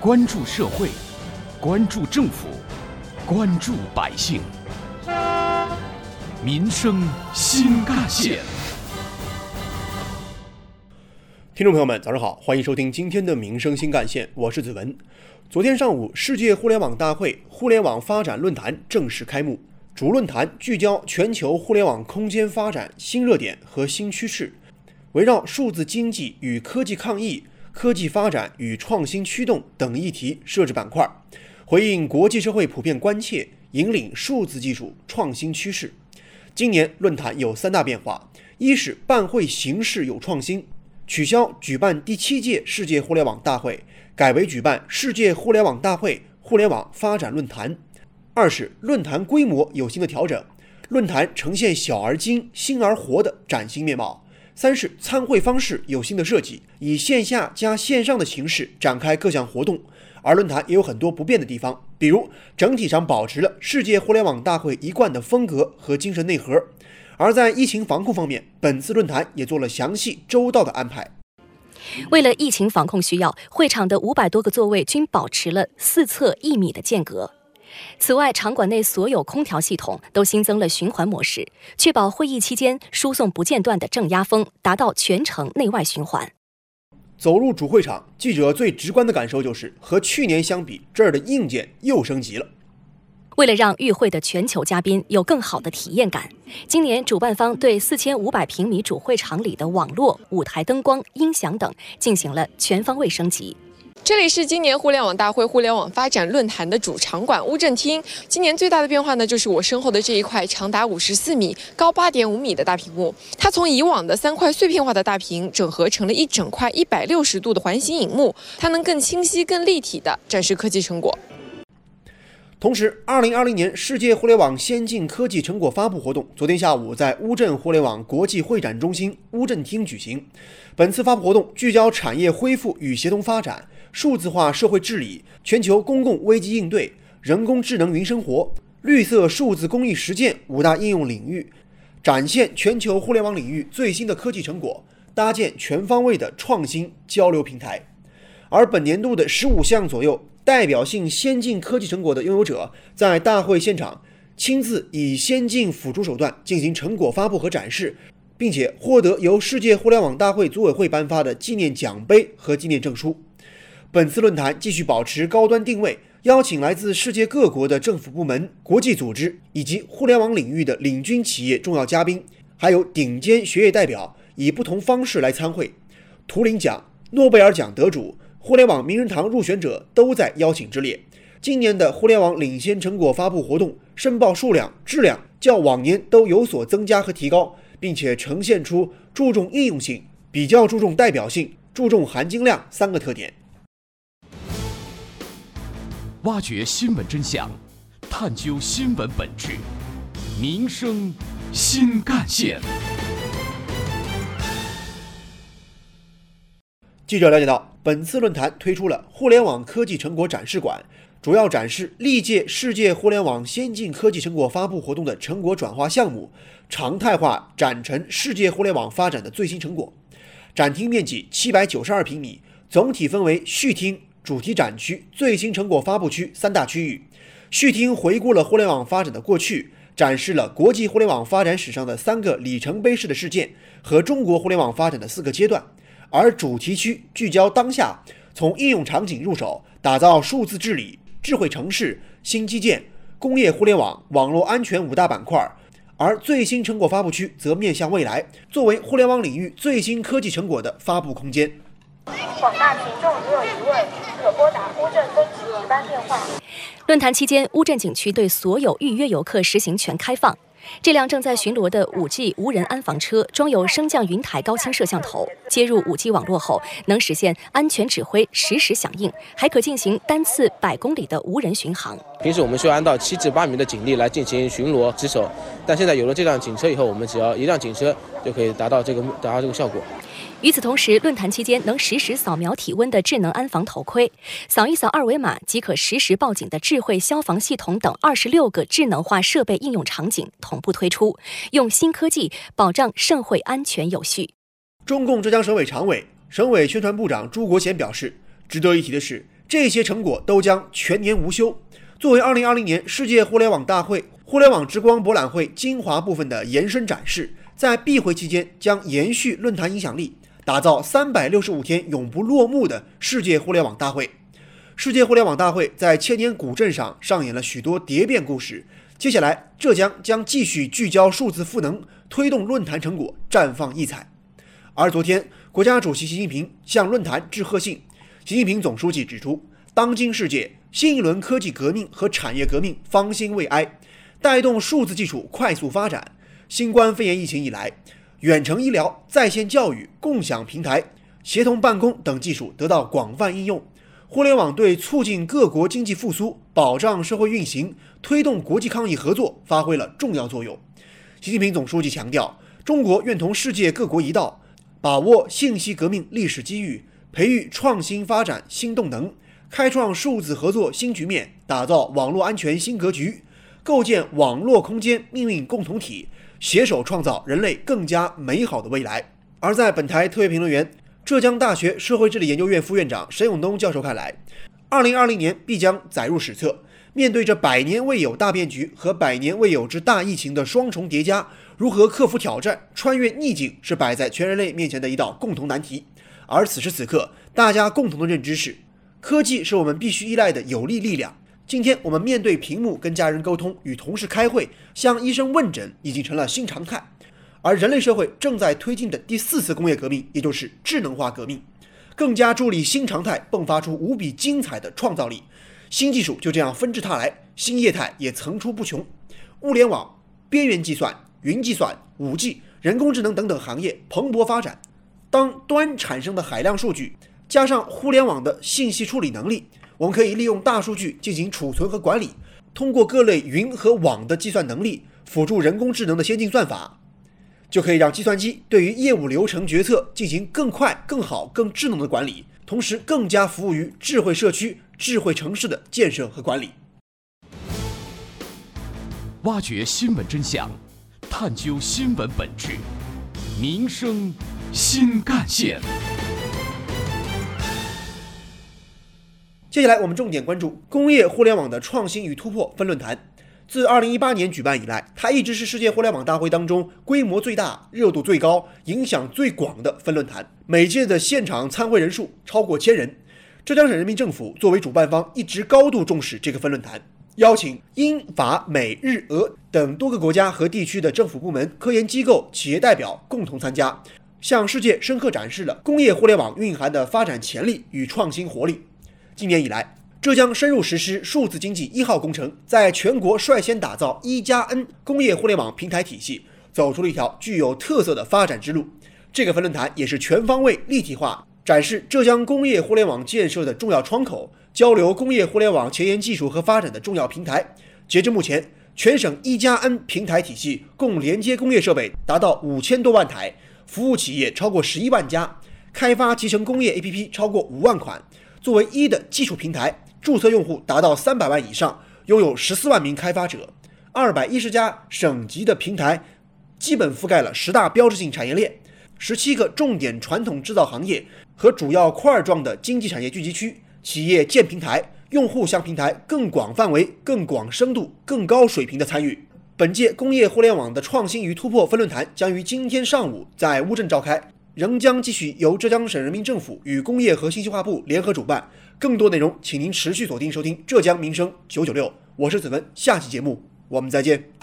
关注社会，关注政府，关注百姓，民生新干线。听众朋友们，早上好，欢迎收听今天的《民生新干线》，我是子文。昨天上午，世界互联网大会互联网发展论坛正式开幕。主论坛聚焦全球互联网空间发展新热点和新趋势，围绕数字经济与科技抗疫、科技发展与创新驱动等议题设置板块，回应国际社会普遍关切，引领数字技术创新趋势。今年论坛有三大变化：一是办会形式有创新。取消举办第七届世界互联网大会，改为举办世界互联网大会互联网发展论坛。二是论坛规模有新的调整，论坛呈现小而精、新而活的崭新面貌。三是参会方式有新的设计，以线下加线上的形式展开各项活动。而论坛也有很多不变的地方，比如整体上保持了世界互联网大会一贯的风格和精神内核。而在疫情防控方面，本次论坛也做了详细周到的安排。为了疫情防控需要，会场的五百多个座位均保持了四侧一米的间隔。此外，场馆内所有空调系统都新增了循环模式，确保会议期间输送不间断的正压风，达到全程内外循环。走入主会场，记者最直观的感受就是和去年相比，这儿的硬件又升级了。为了让与会的全球嘉宾有更好的体验感，今年主办方对四千五百平米主会场里的网络、舞台灯光、音响等进行了全方位升级。这里是今年互联网大会互联网发展论坛的主场馆乌镇厅。今年最大的变化呢，就是我身后的这一块长达五十四米、高八点五米的大屏幕，它从以往的三块碎片化的大屏整合成了一整块一百六十度的环形影幕，它能更清晰、更立体地展示科技成果。同时，二零二零年世界互联网先进科技成果发布活动昨天下午在乌镇互联网国际会展中心乌镇厅举行。本次发布活动聚焦产业恢复与协同发展、数字化社会治理、全球公共危机应对、人工智能云生活、绿色数字公益实践五大应用领域，展现全球互联网领域最新的科技成果，搭建全方位的创新交流平台。而本年度的十五项左右。代表性先进科技成果的拥有者在大会现场亲自以先进辅助手段进行成果发布和展示，并且获得由世界互联网大会组委会颁发的纪念奖杯和纪念证书。本次论坛继续保持高端定位，邀请来自世界各国的政府部门、国际组织以及互联网领域的领军企业重要嘉宾，还有顶尖学业代表，以不同方式来参会。图灵奖、诺贝尔奖得主。互联网名人堂入选者都在邀请之列。今年的互联网领先成果发布活动申报数量、质量较往年都有所增加和提高，并且呈现出注重应用性、比较注重代表性、注重含金量三个特点。挖掘新闻真相，探究新闻本质，民生新干线。记者了解到，本次论坛推出了互联网科技成果展示馆，主要展示历届世界互联网先进科技成果发布活动的成果转化项目，常态化展陈世界互联网发展的最新成果。展厅面积七百九十二平米，总体分为序厅、主题展区、最新成果发布区三大区域。序厅回顾了互联网发展的过去，展示了国际互联网发展史上的三个里程碑式的事件和中国互联网发展的四个阶段。而主题区聚焦当下，从应用场景入手，打造数字治理、智慧城市、新基建、工业互联网、网络安全五大板块。而最新成果发布区则面向未来，作为互联网领域最新科技成果的发布空间。广大群众如有疑问，可拨打乌镇分局值班电话。论坛期间，乌镇景区对所有预约游客实行全开放。这辆正在巡逻的 5G 无人安防车装有升降云台高清摄像头，接入 5G 网络后能实现安全指挥、实时响应，还可进行单次百公里的无人巡航。平时我们需要安到七至八名的警力来进行巡逻值守，但现在有了这辆警车以后，我们只要一辆警车就可以达到这个达到这个效果。与此同时，论坛期间能实时扫描体温的智能安防头盔，扫一扫二维码即可实时报警的智慧消防系统等二十六个智能化设备应用场景同步推出，用新科技保障盛会安全有序。中共浙江省委常委、省委宣传部长朱国贤表示，值得一提的是，这些成果都将全年无休。作为2020年世界互联网大会互联网之光博览会精华部分的延伸展示，在闭会期间将延续论坛影响力，打造365天永不落幕的世界互联网大会。世界互联网大会在千年古镇上上演了许多蝶变故事。接下来，浙江将继续聚焦数字赋能，推动论坛成果绽放异彩。而昨天，国家主席习近平向论坛致贺信。习近平总书记指出，当今世界新一轮科技革命和产业革命方兴未艾，带动数字技术快速发展。新冠肺炎疫情以来，远程医疗、在线教育、共享平台、协同办公等技术得到广泛应用。互联网对促进各国经济复苏、保障社会运行、推动国际抗疫合作发挥了重要作用。习近平总书记强调，中国愿同世界各国一道，把握信息革命历史机遇，培育创新发展新动能，开创数字合作新局面，打造网络安全新格局，构建网络空间命运共同体，携手创造人类更加美好的未来。而在本台特约评论员。浙江大学社会治理研究院副院长沈永东教授看来，二零二零年必将载入史册。面对着百年未有大变局和百年未有之大疫情的双重叠加，如何克服挑战、穿越逆境，是摆在全人类面前的一道共同难题。而此时此刻，大家共同的认知是，科技是我们必须依赖的有力力量。今天我们面对屏幕跟家人沟通、与同事开会、向医生问诊，已经成了新常态。而人类社会正在推进的第四次工业革命，也就是智能化革命，更加助力新常态迸发出无比精彩的创造力。新技术就这样纷至沓来，新业态也层出不穷。物联网、边缘计算、云计算、五 G、人工智能等等行业蓬勃发展。当端产生的海量数据加上互联网的信息处理能力，我们可以利用大数据进行储存和管理，通过各类云和网的计算能力，辅助人工智能的先进算法。就可以让计算机对于业务流程决策进行更快、更好、更智能的管理，同时更加服务于智慧社区、智慧城市的建设和管理。挖掘新闻真相，探究新闻本质，民生新干线。接下来我们重点关注工业互联网的创新与突破分论坛。自2018年举办以来，它一直是世界互联网大会当中规模最大、热度最高、影响最广的分论坛。每届的现场参会人数超过千人。浙江省人民政府作为主办方，一直高度重视这个分论坛，邀请英法美日俄等多个国家和地区的政府部门、科研机构、企业代表共同参加，向世界深刻展示了工业互联网蕴含的发展潜力与创新活力。今年以来，浙江深入实施数字经济一号工程，在全国率先打造一加 N 工业互联网平台体系，走出了一条具有特色的发展之路。这个分论坛也是全方位立体化展示浙江工业互联网建设的重要窗口，交流工业互联网前沿技术和发展的重要平台。截至目前，全省一加 N 平台体系共连接工业设备达到五千多万台，服务企业超过十一万家，开发集成工业 APP 超过五万款。作为一的技术平台。注册用户达到三百万以上，拥有十四万名开发者，二百一十家省级的平台，基本覆盖了十大标志性产业链，十七个重点传统制造行业和主要块状的经济产业聚集区。企业建平台，用户向平台更广范围、更广深度、更高水平的参与。本届工业互联网的创新与突破分论坛将于今天上午在乌镇召开，仍将继续由浙江省人民政府与工业和信息化部联合主办。更多内容，请您持续锁定收听浙江民生九九六，我是子文，下期节目我们再见。